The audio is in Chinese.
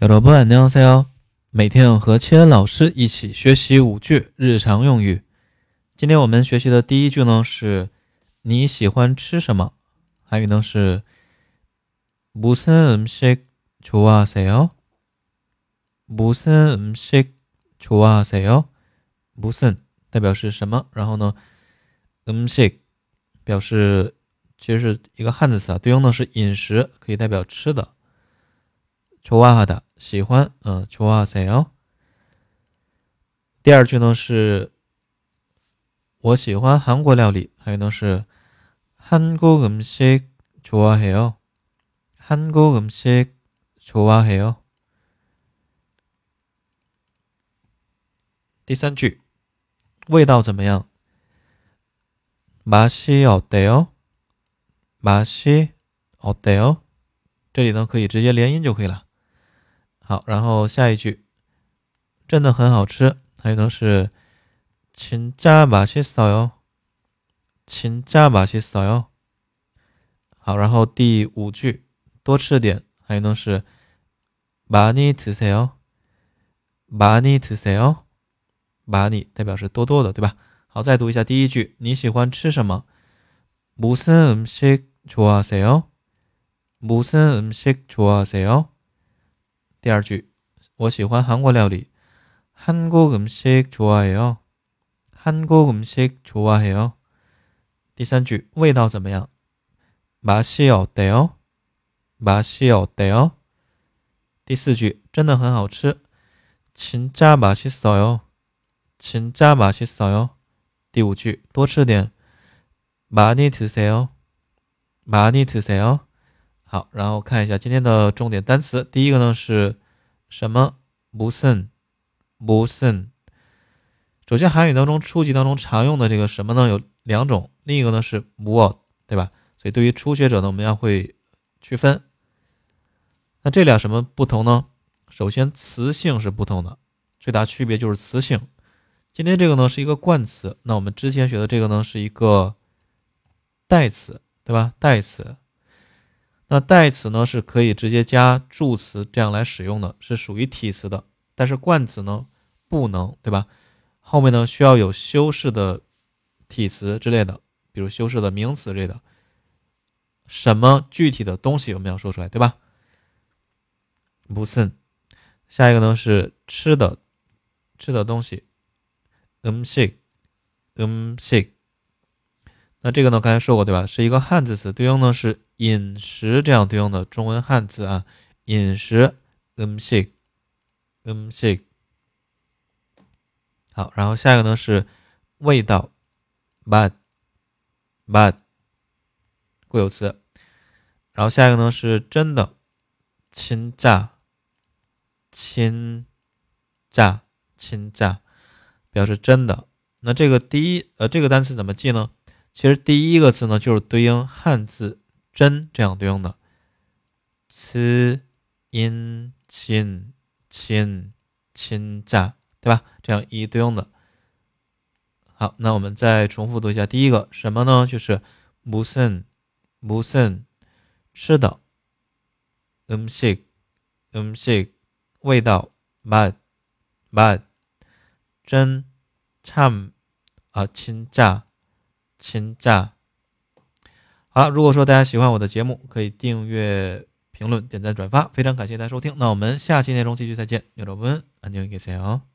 여러분안녕하세요每天和千恩老师一起学习五句日常用语。今天我们学习的第一句呢是你喜欢吃什么？韩语呢是무슨음식좋아하세요무슨음식좋아하세요무슨代表是什么？然后呢음식表示其实是一个汉字词啊，对应的是饮食，可以代表吃的。 좋아하的喜欢，嗯，좋아하세 요。 第二句呢是，我喜欢韩国料理，还有呢是한국음식좋아해 요， 한국음식좋아해 요。 第三句，味道怎么样？맛이어때 요？ 맛이어때 요？ 这里呢可以直接连音就可以了。 好，然后下一句，真的很好吃。还有呢是，진짜맛있어 요， 진짜맛있어 요。 好，然后第五句，多吃点。还有呢是，많이드세 요， 많이드세 요， 많이代表是多多的，对吧？好，再读一下第一句，你喜欢吃什么？무슨음식좋아하세 요？ 무슨음식좋아하세 요？ 第二句，我喜欢韩国料理。한국음식좋아해 요。 한국음식좋아해 요。 第三句，味道怎么样？맛이어때 요？ 맛이어때 요？ 第四句，真的很好吃。진짜맛있어 요。 진짜맛있어 요。 第五句，多吃点。많이드세 요。 많이드세 요。 好，然后看一下今天的重点单词。第一个呢是什么？무슨무슨首先，韩语当中初级当中常用的这个什么呢？有两种，另一个呢是무对吧？所以对于初学者呢，我们要会区分。那这俩什么不同呢？首先，词性是不同的，最大区别就是词性。今天这个呢是一个冠词，那我们之前学的这个呢是一个代词，对吧？代词。 那代词呢是可以直接加助词这样来使用的，是属于体词的，但是冠词呢不能，对吧？后面呢需要有修饰的体词之类的，比如修饰的名词之类的。什么具体的东西我们要说出来，对吧？不是，下一个呢是吃的吃的东西，嗯，sick 嗯，sick 那这个呢刚才说过，对吧？是一个汉字词，对应的是。饮食这样对应的中文汉字啊，饮食，msh，msh。好，然后下一个呢是味道，bad，bad，固有词。然后下一个呢是真的，亲驾，亲驾，亲驾，表示真的。那这个第一呃，这个单词怎么记呢？其实第一个字呢就是对应汉字。真这样对应的，츠 인、 친、 친、 亲짜对吧？这样一对应的。好，那我们再重复读一下第一个什么呢？就是무슨무슨吃的，음식음식味道，맛맛真참啊，亲짜亲짜 好了，如果说大家喜欢我的节目，可以订阅、评论、点赞、转发，非常感谢大家收听。那我们下期内容继续再见，有了问，安静给谁哦。